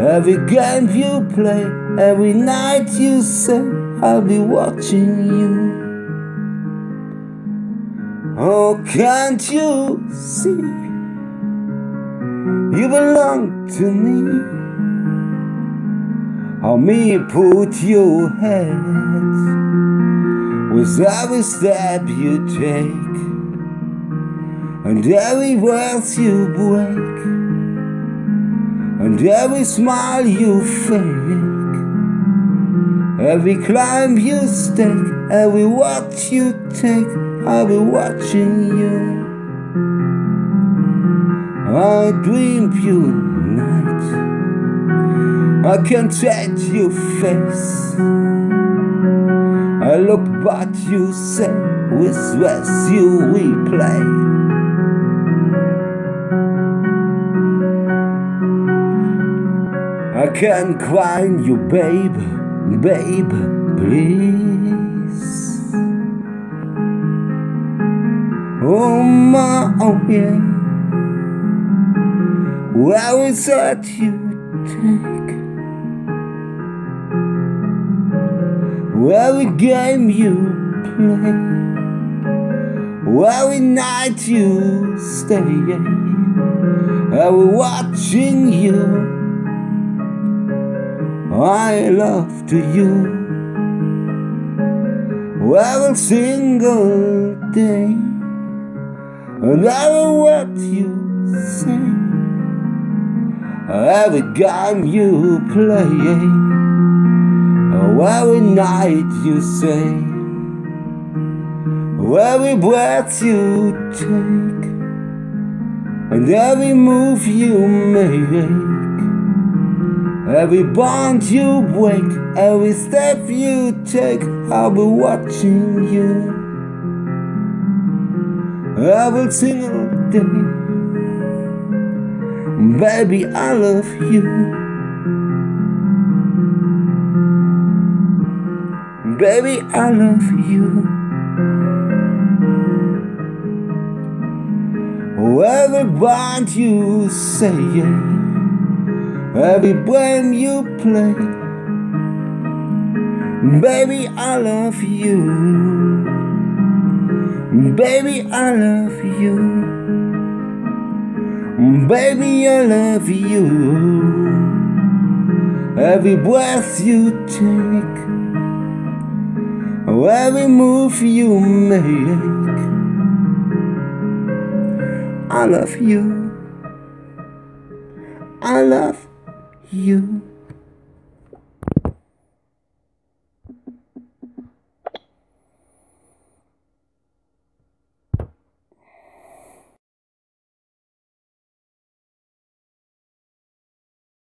every game you play, every night you say, I'll be watching you. Oh, can't you see? You belong to me. How me put your head with every step you take and every breath you break and every smile you fake. Every climb you stake, every walk you take, I'll be watching you. I dream you night. I can't touch your face. I look but you say with stress you replay. I can cry you, babe, babe, please. Oh my, oh yeah. Where is that you take? Every game you play, every night you stay, every watching you. I love to you. Every single day, and every word you say, every game you play, every night you say, every breath you take, and every move you make. Every bond you break, every step you take, I'll be watching you. Every single day, baby, I love you. Baby, I love you. Every bond you say, every blame you play. Baby, I love you. Baby, I love you. Baby, I love you. Every breath you take, every move you make. I love you. I love you.